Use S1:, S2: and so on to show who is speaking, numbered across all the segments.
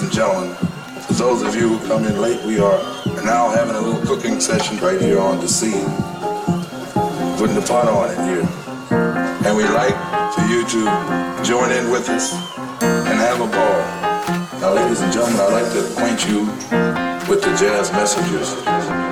S1: ladies and gentlemen, for those of you who come in late, we are now having a little cooking session right here on the scene. Putting the pot on in here. And we like for you to join in with us and have a ball. Now, ladies and gentlemen, I'd like to acquaint you with the Jazz Messengers.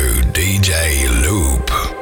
S2: To DJ Loop.